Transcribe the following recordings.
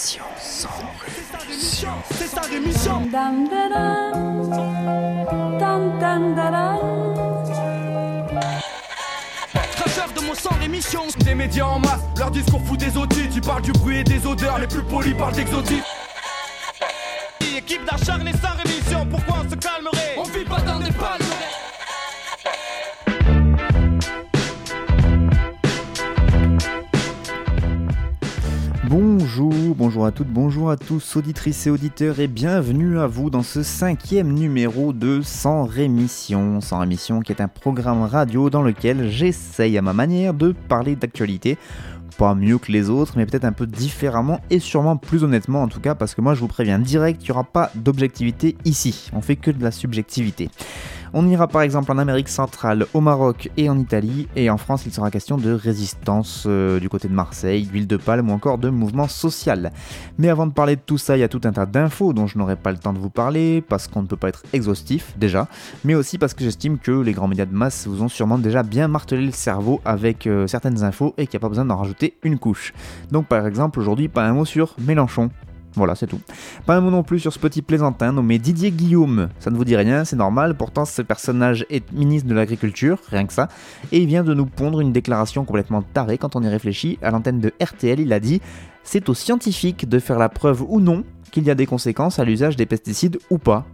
rémission. Sans rémission. C'est sa rémission. Dam, de mon sang rémission. Des médias en masse, leur discours fout des outils. Tu parles du bruit et des odeurs, les plus polis parlent d'exotisme. Équipe d'acharnés Bonjour, à toutes, bonjour à tous, auditrices et auditeurs, et bienvenue à vous dans ce cinquième numéro de Sans Rémission. Sans Rémission qui est un programme radio dans lequel j'essaye à ma manière de parler d'actualité. Pas mieux que les autres, mais peut-être un peu différemment et sûrement plus honnêtement en tout cas, parce que moi je vous préviens direct, il n'y aura pas d'objectivité ici. On fait que de la subjectivité. On ira par exemple en Amérique centrale, au Maroc et en Italie, et en France il sera question de résistance euh, du côté de Marseille, d'huile de palme ou encore de mouvement social. Mais avant de parler de tout ça, il y a tout un tas d'infos dont je n'aurai pas le temps de vous parler, parce qu'on ne peut pas être exhaustif déjà, mais aussi parce que j'estime que les grands médias de masse vous ont sûrement déjà bien martelé le cerveau avec euh, certaines infos et qu'il n'y a pas besoin d'en rajouter une couche. Donc par exemple aujourd'hui pas un mot sur Mélenchon, voilà, c'est tout. Pas un mot non plus sur ce petit plaisantin nommé Didier Guillaume. Ça ne vous dit rien, c'est normal, pourtant ce personnage est ministre de l'Agriculture, rien que ça, et il vient de nous pondre une déclaration complètement tarée quand on y réfléchit. À l'antenne de RTL, il a dit C'est aux scientifiques de faire la preuve ou non qu'il y a des conséquences à l'usage des pesticides ou pas.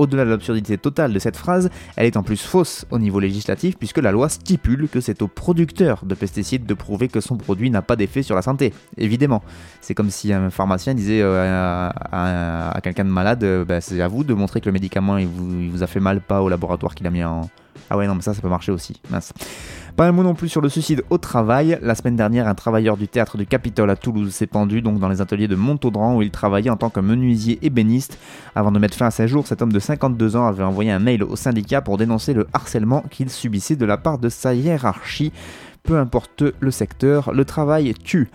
Au-delà de l'absurdité totale de cette phrase, elle est en plus fausse au niveau législatif puisque la loi stipule que c'est au producteur de pesticides de prouver que son produit n'a pas d'effet sur la santé. Évidemment, c'est comme si un pharmacien disait euh, à, quelqu'un de malade, euh, bah, c'est à vous de montrer que le médicament vous a fait mal, pas au laboratoire qu'il a mis en... Ah ouais non mais ça ça peut marcher aussi, mince. Pas un mot non plus sur le suicide au travail. La semaine dernière, un travailleur du théâtre du Capitole à Toulouse s'est pendu dans les ateliers de Montaudran où il travaillait en tant que menuisier ébéniste. Avant de mettre fin à ses jours, cet homme de 52 ans avait envoyé un mail au syndicat pour dénoncer le harcèlement qu'il subissait de la part de sa hiérarchie. Peu importe le secteur, le travail tue.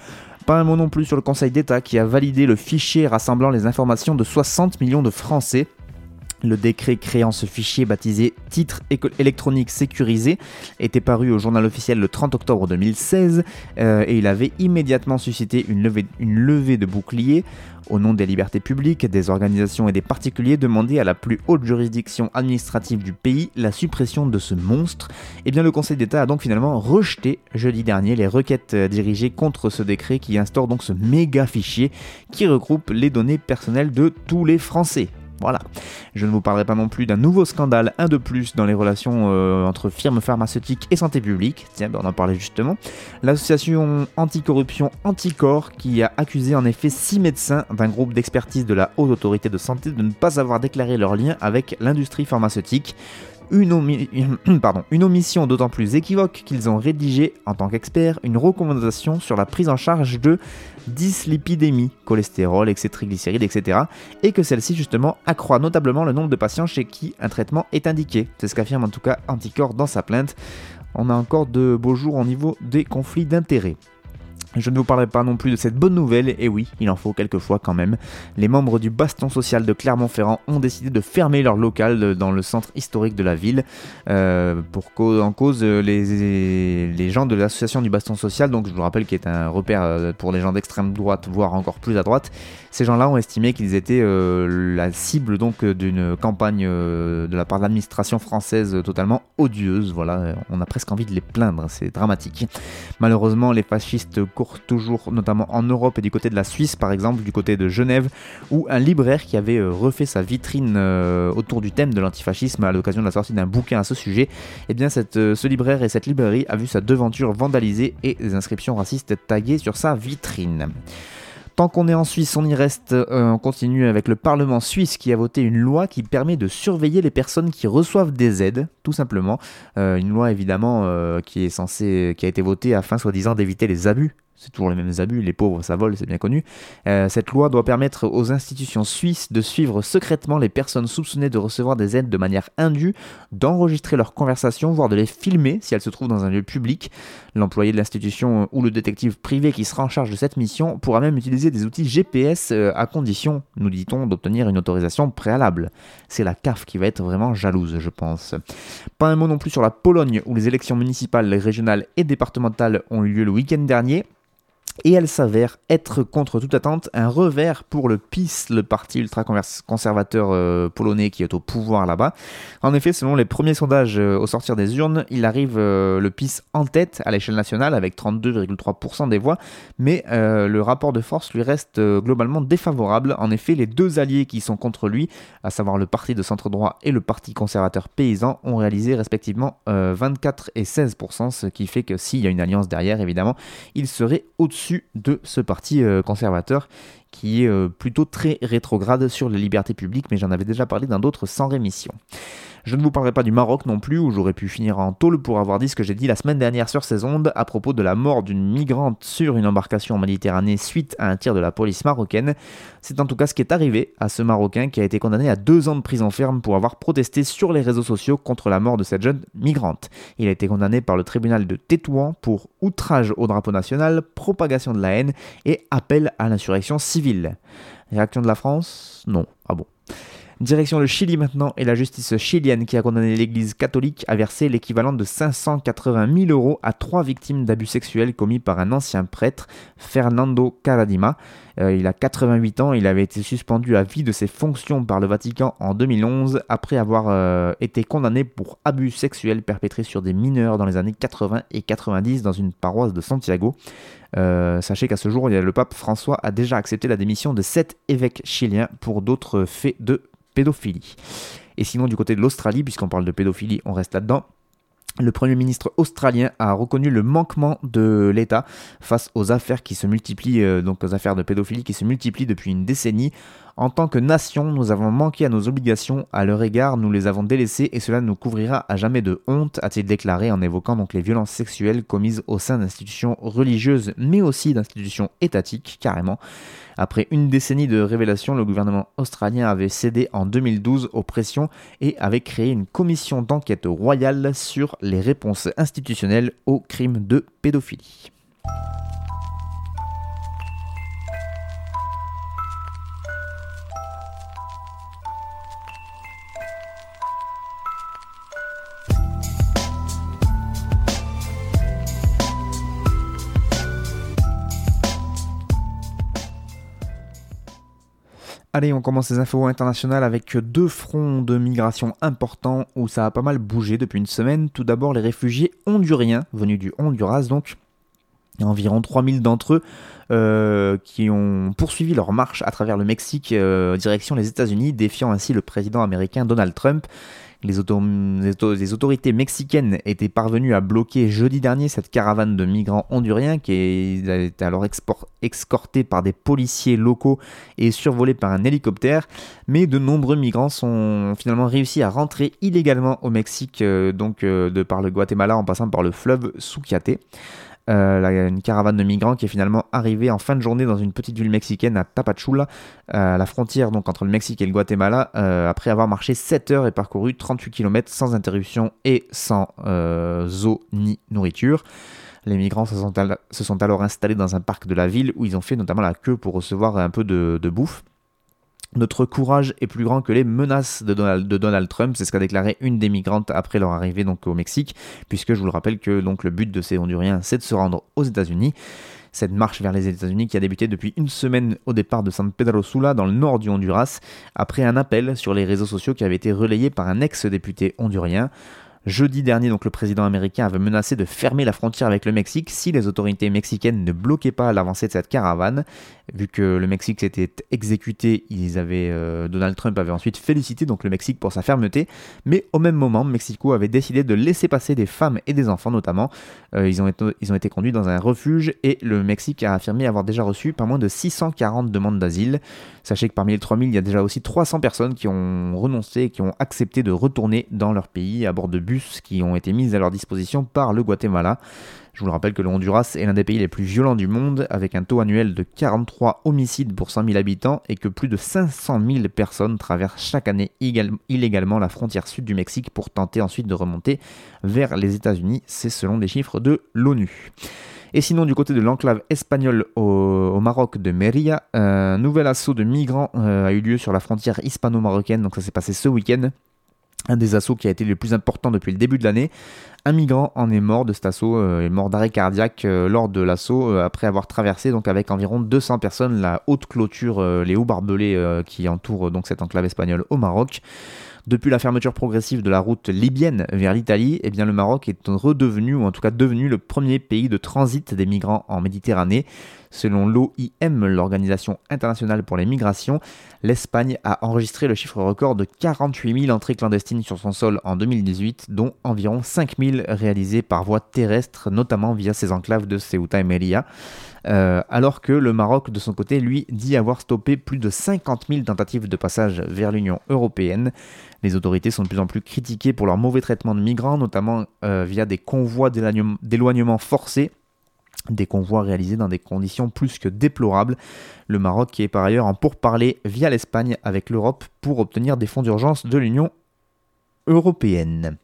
Pas un mot non plus sur le Conseil d'État qui a validé le fichier rassemblant les informations de 60 millions de Français. Le décret créant ce fichier baptisé Titre électronique sécurisé était paru au journal officiel le 30 octobre 2016 euh, et il avait immédiatement suscité une levée, une levée de boucliers au nom des libertés publiques, des organisations et des particuliers demandaient à la plus haute juridiction administrative du pays la suppression de ce monstre. Et bien le Conseil d'État a donc finalement rejeté jeudi dernier les requêtes euh, dirigées contre ce décret qui instaure donc ce méga fichier qui regroupe les données personnelles de tous les Français. Voilà. Je ne vous parlerai pas non plus d'un nouveau scandale, un de plus, dans les relations euh, entre firmes pharmaceutiques et santé publique. Tiens, ben, on en parlait justement. L'association anticorruption Anticor qui a accusé en effet six médecins d'un groupe d'expertise de la Haute Autorité de Santé de ne pas avoir déclaré leur lien avec l'industrie pharmaceutique. Une, omission d'autant plus équivoque qu'ils ont rédigé, en tant qu'experts, une recommandation sur la prise en charge de dyslipidémie, cholestérol, excès de triglycérides, etc. Et que celle-ci, justement, accroît notablement le nombre de patients chez qui un traitement est indiqué. C'est ce qu'affirme en tout cas Anticor dans sa plainte. On a encore de beaux jours au niveau des conflits d'intérêts. Je ne vous parlerai pas non plus de cette bonne nouvelle, et oui, il en faut quelquefois quand même. Les membres du Baston Social de Clermont-Ferrand ont décidé de fermer leur local dans le centre historique de la ville. euh, pour en cause, euh, les, gens de l'association du Baston Social, donc je vous rappelle qui est un repère euh, pour les gens d'extrême droite, voire encore plus à droite, ces gens-là ont estimé qu'ils étaient euh, la cible donc d'une campagne euh, de la part de l'administration française totalement odieuse. Voilà, on a presque envie de les plaindre, c'est dramatique. Malheureusement, les fascistes courent toujours, notamment en Europe et du côté de la Suisse, par exemple, du côté de Genève, où un libraire qui avait euh, refait sa vitrine autour du thème de l'antifascisme à l'occasion de la sortie d'un bouquin à ce sujet, eh bien, ce libraire et cette librairie a vu sa devanture vandalisée et des inscriptions racistes taguées sur sa vitrine. Tant qu'on est en Suisse, on y reste. Euh, on continue avec le Parlement suisse qui a voté une loi qui permet de surveiller les personnes qui reçoivent des aides, tout simplement. Euh, une loi évidemment euh, qui est censée, qui a été votée afin soi-disant d'éviter les abus. C'est toujours les mêmes abus, les pauvres ça vole, c'est bien connu. Euh, cette loi doit permettre aux institutions suisses de suivre secrètement les personnes soupçonnées de recevoir des aides de manière indue, d'enregistrer leurs conversations, voire de les filmer si elles se trouvent dans un lieu public. L'employé de l'institution ou le détective privé qui sera en charge de cette mission pourra même utiliser des outils GPS euh, à condition, nous dit-on, d'obtenir une autorisation préalable. C'est la CAF qui va être vraiment jalouse, je pense. Pas un mot non plus sur la Pologne où les élections municipales, régionales et départementales ont eu lieu le week-end dernier. Et elle s'avère être, contre toute attente, un revers pour le PiS, le parti ultra-conservateur euh, polonais qui est au pouvoir là-bas. En effet, selon les premiers sondages euh, au sortir des urnes, il arrive euh, le PiS en tête à l'échelle nationale avec 32,3% des voix, mais le rapport de force lui reste globalement défavorable. En effet, les deux alliés qui sont contre lui, à savoir le parti de centre-droit et le parti conservateur paysan, ont réalisé respectivement 24 et 16%, ce qui fait que s'il y a une alliance derrière, évidemment, il serait au-dessus de ce parti euh, conservateur qui est euh, plutôt très rétrograde sur les libertés publiques, mais j'en avais déjà parlé dans d'autres sans rémission. Je ne vous parlerai pas du Maroc non plus, où j'aurais pu finir en tôle pour avoir dit ce que j'ai dit la semaine dernière sur ces ondes à propos de la mort d'une migrante sur une embarcation en Méditerranée suite à un tir de la police marocaine. C'est en tout cas ce qui est arrivé à ce Marocain qui a été condamné à deux ans de prison ferme pour avoir protesté sur les réseaux sociaux contre la mort de cette jeune migrante. Il a été condamné par le tribunal de Tétouan pour outrage au drapeau national, propagation de la haine et appel à l'insurrection civile. Réaction de la France? Non. Ah bon. Direction le Chili maintenant et la justice chilienne qui a condamné l'église catholique à verser l'équivalent de 580 000 euros à trois victimes d'abus sexuels commis par un ancien prêtre, Fernando Caradima. Euh, il a 88 ans, il avait été suspendu à vie de ses fonctions par le Vatican en 2011 après avoir euh, été condamné pour abus sexuels perpétrés sur des mineurs dans les années 80 et 90 dans une paroisse de Santiago. Euh, sachez qu'à ce jour, le pape François a déjà accepté la démission de sept évêques chiliens pour d'autres faits de pédophilie. Et sinon, du côté de l'Australie, puisqu'on parle de pédophilie, on reste là-dedans. Le Premier ministre australien a reconnu le manquement de l'État face aux affaires qui se multiplient, euh, donc aux affaires de pédophilie qui se multiplient depuis une décennie. En tant que nation, nous avons manqué à nos obligations à leur égard, nous les avons délaissées et cela nous couvrira à jamais de honte, a-t-il déclaré en évoquant donc les violences sexuelles commises au sein d'institutions religieuses mais aussi d'institutions étatiques carrément. Après une décennie de révélations, le gouvernement australien avait cédé en 2012 aux pressions et avait créé une commission d'enquête royale sur les réponses institutionnelles aux crimes de pédophilie. Allez, on commence les infos internationales avec deux fronts de migration importants où ça a pas mal bougé depuis une semaine. Tout d'abord, les réfugiés honduriens, venus du Honduras donc. Environ 3000 d'entre eux euh, qui ont poursuivi leur marche à travers le Mexique euh, direction les États-Unis, défiant ainsi le président américain Donald Trump. Les, autorités mexicaines étaient parvenues à bloquer jeudi dernier cette caravane de migrants honduriens qui était alors escortée par des policiers locaux et survolée par un hélicoptère. Mais de nombreux migrants sont finalement réussi à rentrer illégalement au Mexique, euh, donc euh, de par le Guatemala en passant par le fleuve Suchiate. Euh, une caravane de migrants qui est finalement arrivée en fin de journée dans une petite ville mexicaine à Tapachula, à la frontière donc entre le Mexique et le Guatemala, euh, après avoir marché 7 heures et parcouru 38 km sans interruption et sans euh, eau ni nourriture. Les migrants se sont, alors installés dans un parc de la ville où ils ont fait notamment la queue pour recevoir un peu de bouffe. Notre courage est plus grand que les menaces de Donald, Trump, c'est ce qu'a déclaré une des migrantes après leur arrivée au Mexique, puisque je vous le rappelle que le but de ces Honduriens c'est de se rendre aux États-Unis. Cette marche vers les États-Unis qui a débuté depuis une semaine au départ de San Pedro Sula dans le nord du Honduras, après un appel sur les réseaux sociaux qui avait été relayé par un ex-député hondurien. Jeudi dernier, donc, le président américain avait menacé de fermer la frontière avec le Mexique si les autorités mexicaines ne bloquaient pas l'avancée de cette caravane. Vu que le Mexique s'était exécuté, euh, Donald Trump avait ensuite félicité le Mexique pour sa fermeté. Mais au même moment, Mexico avait décidé de laisser passer des femmes et des enfants notamment. Euh, ils, ont été, ils ont été conduits dans un refuge et le Mexique a affirmé avoir déjà reçu pas moins de 640 demandes d'asile. Sachez que parmi les 3000, il y a déjà aussi 300 personnes qui ont renoncé et qui ont accepté de retourner dans leur pays à bord de bus qui ont été mises à leur disposition par le Guatemala. Je vous le rappelle que le Honduras est l'un des pays les plus violents du monde, avec un taux annuel de 43 homicides pour 100 000 habitants et que plus de 500 000 personnes traversent chaque année illégalement la frontière sud du Mexique pour tenter ensuite de remonter vers les États-Unis. C'est selon des chiffres de l'ONU. Et sinon, du côté de l'enclave espagnole au, Maroc de Merilla, un nouvel assaut de migrants euh, a eu lieu sur la frontière hispano-marocaine, donc ça s'est passé ce week-end un des assauts qui a été le plus important depuis le début de l'année. Un migrant en est mort de cet assaut, euh, est mort d'arrêt cardiaque euh, lors de l'assaut euh, après avoir traversé donc avec environ 200 personnes la haute clôture, les hauts barbelés qui entourent donc cette enclave espagnole au Maroc. Depuis la fermeture progressive de la route libyenne vers l'Italie, eh le Maroc est redevenu, ou en tout cas devenu, le premier pays de transit des migrants en Méditerranée. Selon l'OIM, l'Organisation internationale pour les migrations, l'Espagne a enregistré le chiffre record de 48 000 entrées clandestines sur son sol en 2018, dont environ 5 000 réalisées par voie terrestre, notamment via ses enclaves de Ceuta et Melilla. Euh, alors que le Maroc, de son côté, lui, dit avoir stoppé plus de 50 000 tentatives de passage vers l'Union européenne. Les autorités sont de plus en plus critiquées pour leur mauvais traitement de migrants, notamment euh, via des convois d'éloignement forcés des convois réalisés dans des conditions plus que déplorables. Le Maroc qui est par ailleurs en pourparlers via l'Espagne avec l'Europe pour obtenir des fonds d'urgence de l'Union européenne.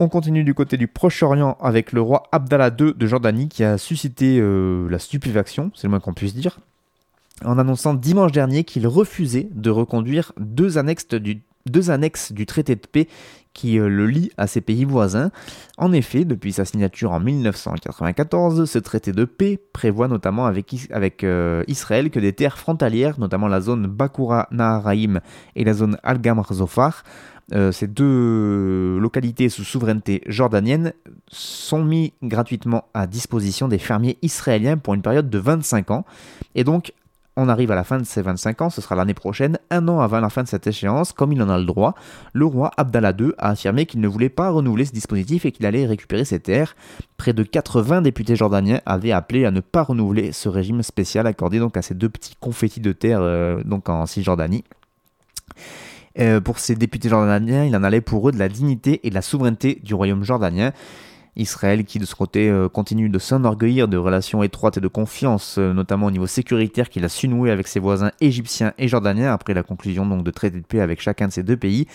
On continue du côté du Proche-Orient avec le roi Abdallah II de Jordanie qui a suscité euh, la stupéfaction, c'est le moins qu'on puisse dire, en annonçant dimanche dernier qu'il refusait de reconduire deux annexes du, traité de paix qui euh, le lie à ses pays voisins. En effet, depuis sa signature en 1994, ce traité de paix prévoit notamment avec, euh, Israël que des terres frontalières, notamment la zone Bakura Naharaim et la zone Al-Gamr Zofar, euh, ces deux localités sous souveraineté jordanienne sont mis gratuitement à disposition des fermiers israéliens pour une période de 25 ans. Et donc, on arrive à la fin de ces 25 ans, ce sera l'année prochaine, un an avant la fin de cette échéance, comme il en a le droit, le roi Abdallah II a affirmé qu'il ne voulait pas renouveler ce dispositif et qu'il allait récupérer ses terres. Près de 80 députés jordaniens avaient appelé à ne pas renouveler ce régime spécial accordé donc à ces deux petits confettis de terre euh, donc en Cisjordanie. Euh, pour ces députés jordaniens, il en allait pour eux de la dignité et de la souveraineté du royaume jordanien. Israël qui de ce côté euh, continue de s'enorgueillir de relations étroites et de confiance, euh, notamment au niveau sécuritaire qu'il a su nouer avec ses voisins égyptiens et jordaniens après la conclusion de traités de paix avec chacun de ces deux pays.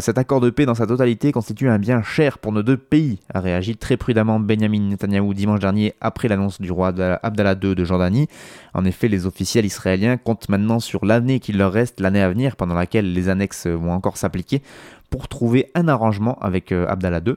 cet accord de paix dans sa totalité constitue un bien cher pour nos deux pays, a réagi très prudemment Benjamin Netanyahu dimanche dernier après l'annonce du roi Abdallah II de Jordanie. En effet, les officiels israéliens comptent maintenant sur l'année qu'il leur reste, l'année à venir, pendant laquelle les annexes vont encore s'appliquer, pour trouver un arrangement avec euh, Abdallah II.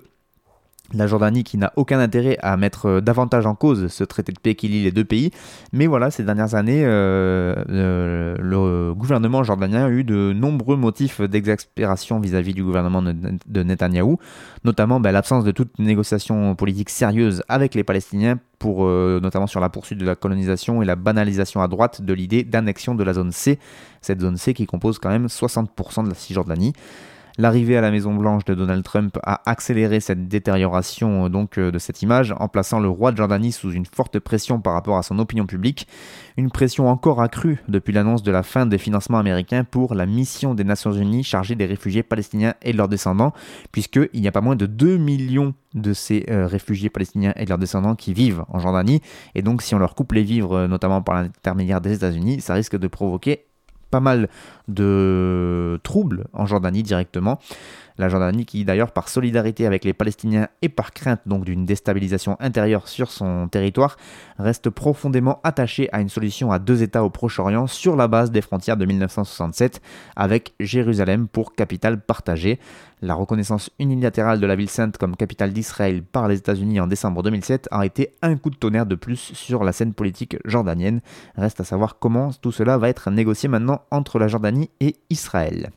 La Jordanie qui n'a aucun intérêt à mettre euh, davantage en cause ce traité de paix qui lie les deux pays. Mais voilà, ces dernières années, euh, le gouvernement jordanien a eu de nombreux motifs d'exaspération vis-à-vis du gouvernement de Netanyahou, notamment ben, l'absence de toute négociation politique sérieuse avec les Palestiniens, pour, notamment sur la poursuite de la colonisation et la banalisation à droite de l'idée d'annexion de la zone C, cette zone C qui compose quand même 60% de la Cisjordanie. L'arrivée à la Maison Blanche de Donald Trump a accéléré cette détérioration euh, donc euh, de cette image en plaçant le roi de Jordanie sous une forte pression par rapport à son opinion publique, une pression encore accrue depuis l'annonce de la fin des financements américains pour la mission des Nations Unies chargée des réfugiés palestiniens et de leurs descendants, puisqu'il n'y a pas moins de 2 millions de ces euh, réfugiés palestiniens et de leurs descendants qui vivent en Jordanie, et donc si on leur coupe les vivres, notamment par l'intermédiaire des États-Unis, ça risque de provoquer pas mal de troubles en Jordanie directement. La Jordanie qui d'ailleurs par solidarité avec les Palestiniens et par crainte donc d'une déstabilisation intérieure sur son territoire reste profondément attachée à une solution à deux États au Proche-Orient sur la base des frontières de 1967 avec Jérusalem pour capitale partagée. La reconnaissance unilatérale de la ville sainte comme capitale d'Israël par les États-Unis en décembre 2007 a été un coup de tonnerre de plus sur la scène politique jordanienne. Reste à savoir comment tout cela va être négocié maintenant entre la Jordanie et Israël.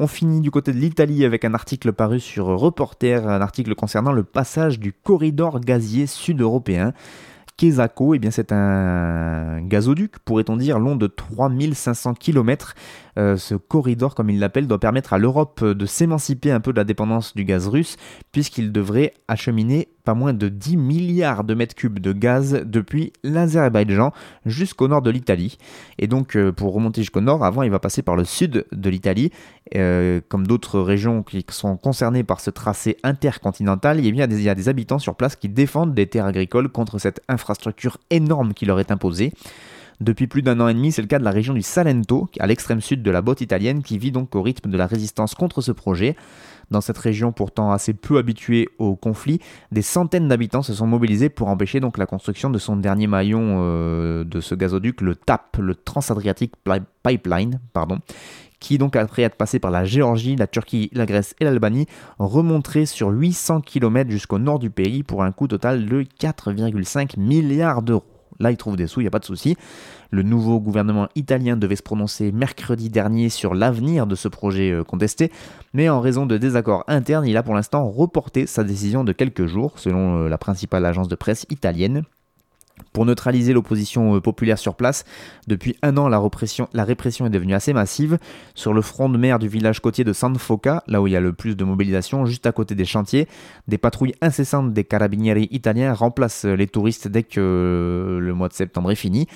On finit du côté de l'Italie avec un article paru sur Reporter, un article concernant le passage du corridor gazier sud-européen. Quesaco, eh bien c'est un gazoduc, pourrait-on dire, long de 3500 km. Euh, ce corridor, comme il l'appelle, doit permettre à l'Europe de s'émanciper un peu de la dépendance du gaz russe, puisqu'il devrait acheminer pas moins de 10 milliards de mètres cubes de gaz depuis l'Azerbaïdjan jusqu'au nord de l'Italie. Et donc, euh, pour remonter jusqu'au nord, avant, il va passer par le sud de l'Italie. Euh, comme d'autres régions qui sont concernées par ce tracé intercontinental, il y, a il y a des habitants sur place qui défendent des terres agricoles contre cette infrastructure énorme qui leur est imposée. Depuis plus d'un an et demi, c'est le cas de la région du Salento, à l'extrême sud de la botte italienne, qui vit donc au rythme de la résistance contre ce projet. Dans cette région pourtant assez peu habituée au conflit, des centaines d'habitants se sont mobilisés pour empêcher donc la construction de son dernier maillon euh, de ce gazoduc, le TAP, le Transadriatic Pipeline, pardon, qui donc après être passé par la Géorgie, la Turquie, la Grèce et l'Albanie, remonterait sur 800 km jusqu'au nord du pays pour un coût total de 4,5 milliards d'euros. Là, il trouve des sous, il n'y a pas de souci. Le nouveau gouvernement italien devait se prononcer mercredi dernier sur l'avenir de ce projet euh, contesté, mais en raison de désaccords internes, il a pour l'instant reporté sa décision de quelques jours, selon euh, la principale agence de presse italienne. Pour neutraliser l'opposition euh, populaire sur place, depuis un an, la répression, est devenue assez massive. Sur le front de mer du village côtier de San Foca, là où il y a le plus de mobilisation, juste à côté des chantiers, des patrouilles incessantes des carabinieri italiens remplacent les touristes dès que euh, le mois de septembre est fini.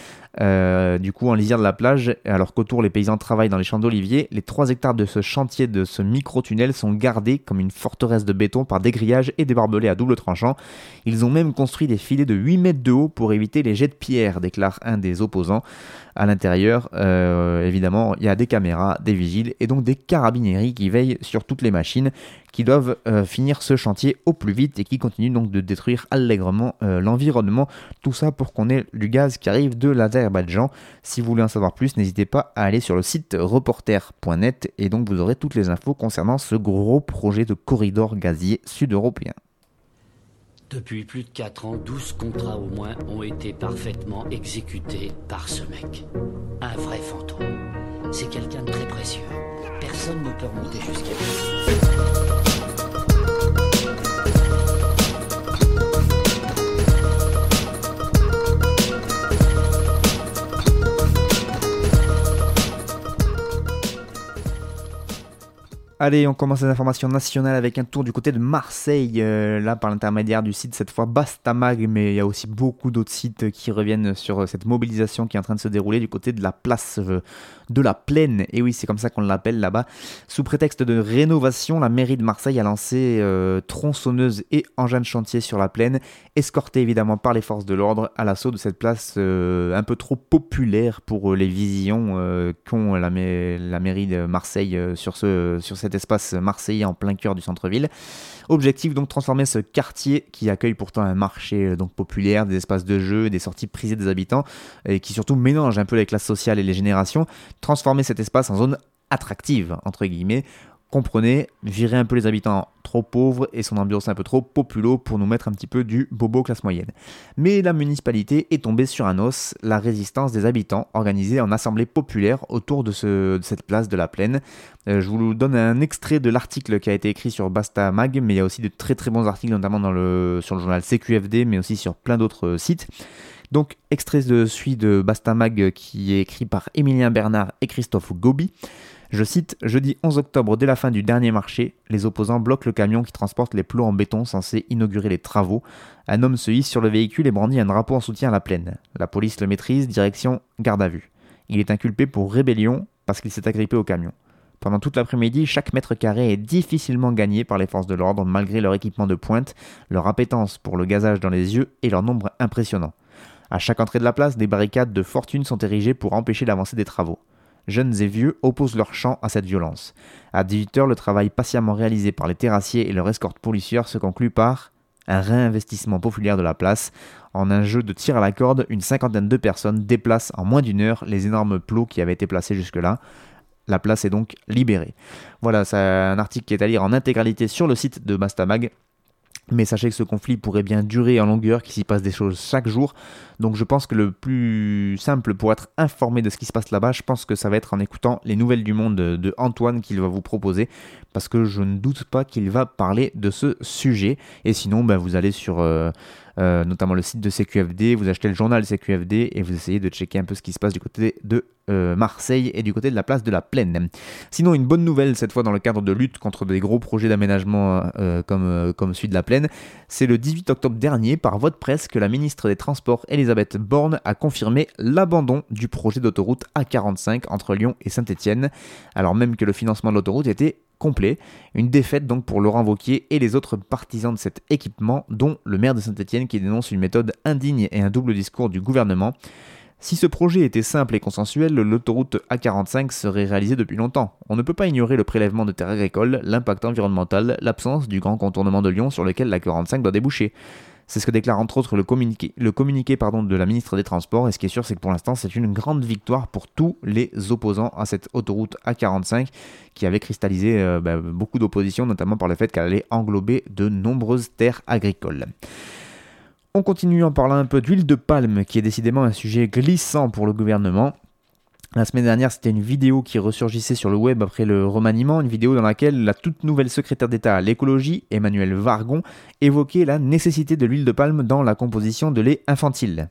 Euh, du coup, en lisière de la plage, alors qu'autour les paysans travaillent dans les champs d'oliviers, les 3 hectares de ce chantier de ce micro-tunnel sont gardés comme une forteresse de béton par des grillages et des barbelés à double tranchant. Ils ont même construit des filets de 8 mètres de haut pour éviter les jets de pierre, déclare un des opposants. À l'intérieur, euh, évidemment, il y a des caméras, des vigiles et donc des carabinieri qui veillent sur toutes les machines qui doivent euh, finir ce chantier au plus vite et qui continuent donc de détruire allègrement euh, l'environnement. Tout ça pour qu'on ait du gaz qui arrive de l'Azerbaïdjan. Si vous voulez en savoir plus, n'hésitez pas à aller sur le site reporter.net et donc vous aurez toutes les infos concernant ce gros projet de corridor gazier sud-européen. Depuis plus de 4 ans, 12 contrats au moins ont été parfaitement exécutés par ce mec. Un vrai fantôme. C'est quelqu'un de très précieux. Personne ne peut remonter jusqu'à lui. Allez, on commence les informations nationales avec un tour du côté de Marseille, euh, là par l'intermédiaire du site cette fois Bastamag, mais il y a aussi beaucoup d'autres sites qui reviennent sur euh, cette mobilisation qui est en train de se dérouler du côté de la place euh, de la Plaine. Et oui, c'est comme ça qu'on l'appelle là-bas. Sous prétexte de rénovation, la mairie de Marseille a lancé tronçonneuse et engin de chantier sur la Plaine, escorté évidemment par les forces de l'ordre à l'assaut de cette place un peu trop populaire pour les visions qu'ont la, la, mairie de Marseille sur, ce, sur cette espace marseillais en plein cœur du centre-ville. Objectif donc transformer ce quartier qui accueille pourtant un marché euh, donc populaire, des espaces de jeu, des sorties prisées des habitants et qui surtout mélange un peu les classes sociales et les générations, transformer cet espace en zone attractive entre guillemets comprenez, virer un peu les habitants trop pauvres et son ambiance un peu trop populo pour nous mettre un petit peu du bobo classe moyenne. Mais la municipalité est tombée sur un os, la résistance des habitants organisée en assemblée populaire autour de, cette place de la plaine. Euh, je vous donne un extrait de l'article qui a été écrit sur Basta Mag, mais il y a aussi de très très bons articles, notamment sur le journal CQFD, mais aussi sur plein d'autres sites. Donc, extrait de celui de Basta Mag qui est écrit par Emilien Bernard et Christophe Gobi. Je cite Jeudi 11 octobre, dès la fin du dernier marché, les opposants bloquent le camion qui transporte les plots en béton censés inaugurer les travaux. Un homme se hisse sur le véhicule et brandit un drapeau en soutien à la plaine. La police le maîtrise, direction garde à vue. Il est inculpé pour rébellion parce qu'il s'est agrippé au camion. Pendant toute l'après-midi, chaque mètre carré est difficilement gagné par les forces de l'ordre malgré leur équipement de pointe, leur appétence pour le gazage dans les yeux et leur nombre impressionnant. À chaque entrée de la place, des barricades de fortune sont érigées pour empêcher l'avancée des travaux jeunes et vieux opposent leur chant à cette violence. À 18h, le travail patiemment réalisé par les terrassiers et leur escorte policière se conclut par un réinvestissement populaire de la place. En un jeu de tir à la corde, une cinquantaine de personnes déplacent en moins d'une heure les énormes plots qui avaient été placés jusque-là. La place est donc libérée. Voilà, c'est un article qui est à lire en intégralité sur le site de Bastamag. Mais sachez que ce conflit pourrait bien durer en longueur, qu'il s'y passe des choses chaque jour. Donc je pense que le plus simple pour être informé de ce qui se passe là-bas, je pense que ça va être en écoutant les nouvelles du monde de Antoine qu'il va vous proposer. Parce que je ne doute pas qu'il va parler de ce sujet. Et sinon, ben, vous allez sur... Euh, euh, notamment le site de CQFD, vous achetez le journal CQFD et vous essayez de checker un peu ce qui se passe du côté de euh, Marseille et du côté de la place de la Plaine. Sinon, une bonne nouvelle cette fois dans le cadre de lutte contre des gros projets d'aménagement euh, comme, comme celui de la Plaine, c'est le 18 octobre dernier par vote presse que la ministre des Transports Elisabeth Borne a confirmé l'abandon du projet d'autoroute A45 entre Lyon et Saint-Étienne, alors même que le financement de l'autoroute était complet. Une défaite donc pour Laurent Vauquier et les autres partisans de cet équipement, dont le maire de Saint-Etienne qui dénonce une méthode indigne et un double discours du gouvernement. Si ce projet était simple et consensuel, l'autoroute A45 serait réalisée depuis longtemps. On ne peut pas ignorer le prélèvement de terres agricoles, l'impact environnemental, l'absence du grand contournement de Lyon sur lequel la 45 doit déboucher. C'est ce que déclare entre autres le communiqué, de la ministre des Transports. Et ce qui est sûr, c'est que pour l'instant, c'est une grande victoire pour tous les opposants à cette autoroute A45 qui avait cristallisé euh, bah, beaucoup d'opposition, notamment par le fait qu'elle allait englober de nombreuses terres agricoles. On continue en parlant un peu d'huile de palme, qui est décidément un sujet glissant pour le gouvernement. La semaine dernière, c'était une vidéo qui ressurgissait sur le web après le remaniement, une vidéo dans laquelle la toute nouvelle secrétaire d'État à l'écologie, Emmanuel Vargon, évoquait la nécessité de l'huile de palme dans la composition de lait infantile.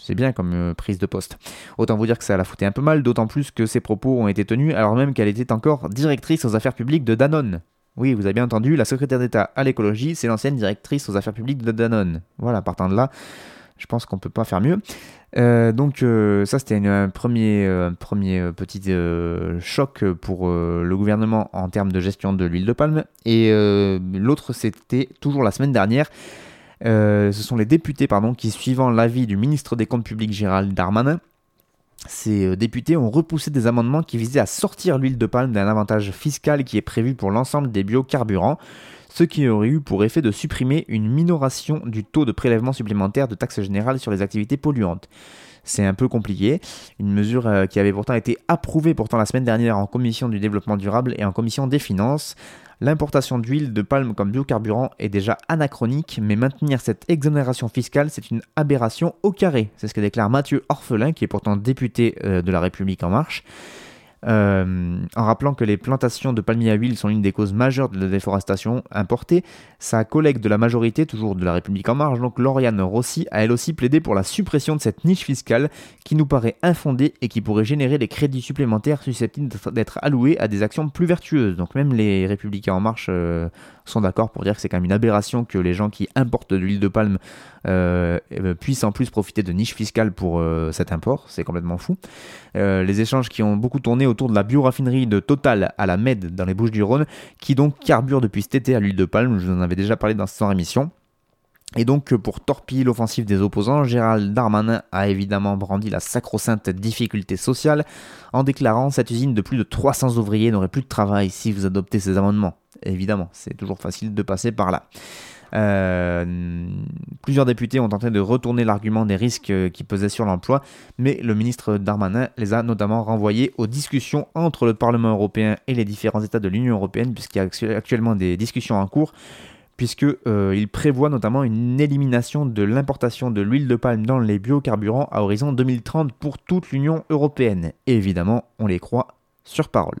C'est bien comme euh, prise de poste. Autant vous dire que ça la foutait un peu mal, d'autant plus que ses propos ont été tenus alors même qu'elle était encore directrice aux affaires publiques de Danone. Oui, vous avez bien entendu, la secrétaire d'État à l'écologie, c'est l'ancienne directrice aux affaires publiques de Danone. Voilà, partant de là, je pense qu'on ne peut pas faire mieux. Euh, donc euh, ça c'était un premier, premier petit choc pour le gouvernement en termes de gestion de l'huile de palme. Et l'autre c'était toujours la semaine dernière. ce sont les députés pardon, qui, suivant l'avis du ministre des Comptes publics Gérald Darmanin, ces députés ont repoussé des amendements qui visaient à sortir l'huile de palme d'un avantage fiscal qui est prévu pour l'ensemble des biocarburants, ce qui aurait eu pour effet de supprimer une minoration du taux de prélèvement supplémentaire de taxes générales sur les activités polluantes. C'est un peu compliqué, une mesure euh, qui avait pourtant été approuvée pourtant la semaine dernière en commission du développement durable et en commission des finances. L'importation d'huile de palme comme biocarburant est déjà anachronique, mais maintenir cette exonération fiscale, c'est une aberration au carré. C'est ce que déclare Mathieu Orphelin, qui est pourtant député euh, de La République en marche. Euh, en rappelant que les plantations de palmiers à huile sont l'une des causes majeures de la déforestation importée, sa collègue de la majorité, toujours de la République en marche, donc Lauriane Rossi, a elle aussi plaidé pour la suppression de cette niche fiscale qui nous paraît infondée et qui pourrait générer des crédits supplémentaires susceptibles d'être alloués à des actions plus vertueuses. Donc même les Républicains en marche euh, sont d'accord pour dire que c'est quand même une aberration que les gens qui importent de l'huile de palme euh, euh, puissent en plus profiter de niches fiscales pour euh, cet import. C'est complètement fou. les échanges qui ont beaucoup tourné autour de la bioraffinerie de Total à la Med dans les Bouches du Rhône, qui donc carbure depuis cet été à l'huile de palme, je vous en avais déjà parlé dans cette émission. Et donc, pour torpiller l'offensive des opposants, Gérald Darmanin a évidemment brandi la sacro-sainte difficulté sociale en déclarant cette usine de plus de 300 ouvriers n'aurait plus de travail si vous adoptez ces amendements. Évidemment, c'est toujours facile de passer par là. Euh, plusieurs députés ont tenté de retourner l'argument des risques qui pesaient sur l'emploi, mais le ministre Darmanin les a notamment renvoyés aux discussions entre le Parlement européen et les différents États de l'Union européenne, puisqu'il y a actuellement des discussions en cours, puisqu'il euh, prévoit notamment une élimination de l'importation de l'huile de palme dans les biocarburants à horizon 2030 pour toute l'Union européenne. Et évidemment, on les croit sur parole.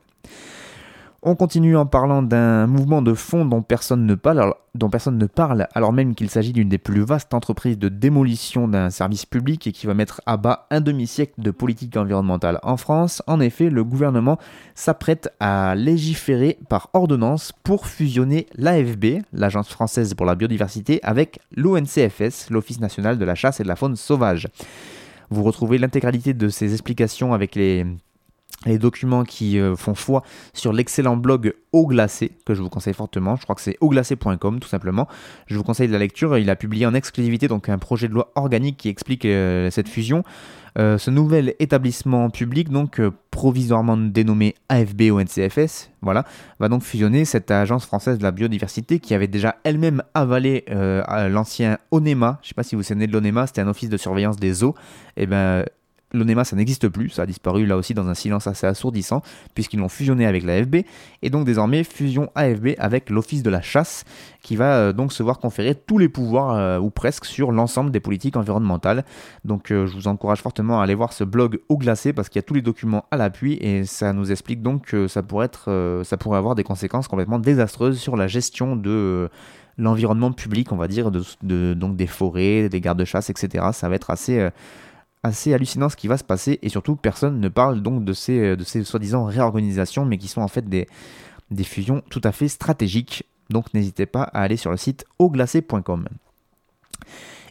On continue en parlant d'un mouvement de fond dont personne ne parle, dont personne ne parle alors même qu'il s'agit d'une des plus vastes entreprises de démolition d'un service public et qui va mettre à bas un demi-siècle de politique environnementale en France. En effet, le gouvernement s'apprête à légiférer par ordonnance pour fusionner l'AFB, l'Agence française pour la biodiversité, avec l'ONCFS, l'Office national de la chasse et de la faune sauvage. Vous retrouvez l'intégralité de ces explications avec les les documents qui euh, font foi sur l'excellent blog Eau Glacé, que je vous conseille fortement. Je crois que c'est auglacé.com tout simplement. Je vous conseille de la lecture. Il a publié en exclusivité donc un projet de loi organique qui explique euh, cette fusion. Euh, ce nouvel établissement public, donc provisoirement dénommé AFB NCFS, voilà, va donc fusionner cette agence française de la biodiversité qui avait déjà elle-même avalé l'ancien ONEMA. Je ne sais pas si vous savez de l'ONEMA, c'était un office de surveillance des eaux. Et eh ben L'ONEMA, ça n'existe plus, ça a disparu là aussi dans un silence assez assourdissant, puisqu'ils l'ont fusionné avec l'AFB, et donc désormais fusion AFB avec l'Office de la chasse, qui va euh, donc se voir conférer tous les pouvoirs, euh, ou presque, sur l'ensemble des politiques environnementales. Donc euh, je vous encourage fortement à aller voir ce blog au glacé, parce qu'il y a tous les documents à l'appui, et ça nous explique donc que ça pourrait, être, ça pourrait avoir des conséquences complètement désastreuses sur la gestion de l'environnement public, on va dire, de, donc des forêts, des gardes-chasse, etc. Ça va être assez assez hallucinant ce qui va se passer et surtout personne ne parle donc de ces, de ces soi-disant réorganisations mais qui sont en fait des, des fusions tout à fait stratégiques. Donc n'hésitez pas à aller sur le site auglacé.com.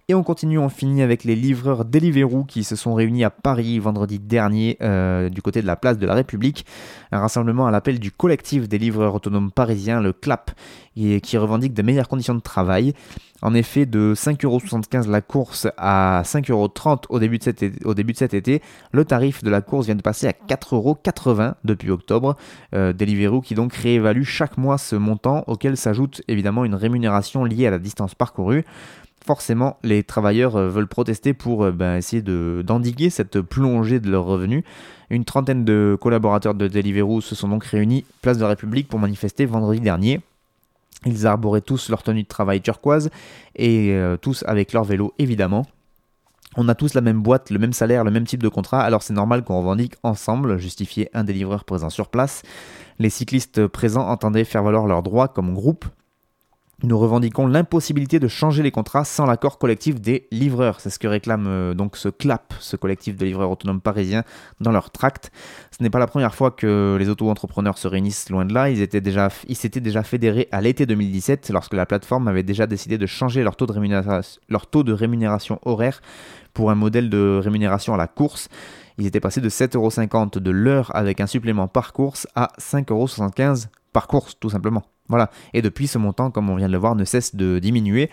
Et on continue, on finit avec les livreurs Deliveroo qui se sont réunis à Paris vendredi dernier euh, du côté de la place de la République. Un rassemblement à l'appel du collectif des livreurs autonomes parisiens, le CLAP, qui revendique de meilleures conditions de travail. En effet, de 5,75€ la course à 5,30€ au, début de cet été, le tarif de la course vient de passer à 4,80€ depuis octobre. Euh, Deliveroo qui donc réévalue chaque mois ce montant auquel s'ajoute évidemment une rémunération liée à la distance parcourue. Forcément, les travailleurs euh, veulent protester pour euh, ben, essayer d'endiguer cette plongée de leurs revenus. Une trentaine de collaborateurs de Deliveroo se sont donc réunis place de la République pour manifester vendredi dernier. Ils arboraient tous leur tenue de travail turquoise et euh, tous avec leur vélo évidemment. On a tous la même boîte, le même salaire, le même type de contrat, alors c'est normal qu'on revendique ensemble, justifiait un des livreurs présent sur place. Les cyclistes présents entendaient faire valoir leurs droits comme groupe, nous revendiquons l'impossibilité de changer les contrats sans l'accord collectif des livreurs. C'est ce que réclame euh, donc ce CLAP, ce collectif de livreurs autonomes parisiens, dans leur tract. Ce n'est pas la première fois que les auto-entrepreneurs se réunissent loin de là. Ils étaient déjà, ils s'étaient déjà fédérés à l'été 2017 lorsque la plateforme avait déjà décidé de changer leur taux de rémunération, leur taux de rémunération horaire pour un modèle de rémunération à la course. Ils étaient passés de 7,50€ de l'heure avec un supplément par course à 5,75€ par course, tout simplement. Voilà. Et depuis, ce montant, comme on vient de le voir, ne cesse de diminuer.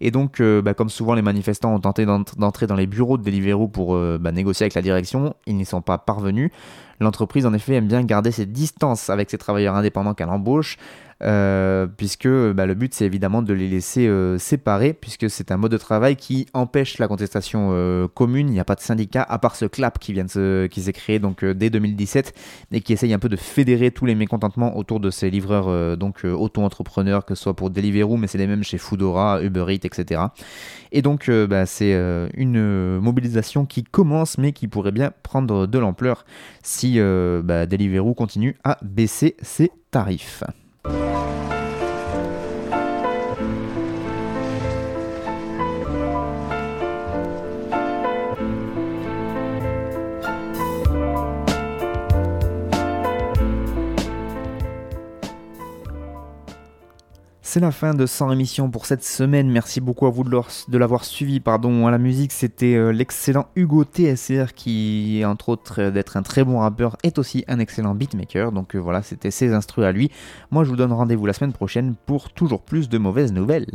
Et donc, euh, bah, comme souvent les manifestants ont tenté d'entrer dans les bureaux de Deliveroo pour euh, bah, négocier avec la direction, ils n'y sont pas parvenus. L'entreprise, en effet, aime bien garder ses distances avec ses travailleurs indépendants qu'elle embauche. Euh, puisque bah, le but c'est évidemment de les laisser euh, séparer, puisque c'est un mode de travail qui empêche la contestation euh, commune. Il n'y a pas de syndicat, à part ce CLAP qui, vient de qui s'est créé donc, dès 2017 et qui essaye un peu de fédérer tous les mécontentements autour de ces livreurs donc auto-entrepreneurs, que ce soit pour Deliveroo, mais c'est les mêmes chez Foodora, Uber Eats, etc. Et donc bah, c'est une mobilisation qui commence, mais qui pourrait bien prendre de l'ampleur si bah, Deliveroo continue à baisser ses tarifs. C'est la fin de 100 émissions pour cette semaine. Merci beaucoup à vous de l'avoir suivi. Pardon, à la musique, c'était euh, l'excellent Hugo TSR qui, entre autres euh, d'être un très bon rappeur, est aussi un excellent beatmaker. Donc euh, voilà, c'était ses instrus à lui. Moi, je vous donne rendez-vous la semaine prochaine pour toujours plus de mauvaises nouvelles.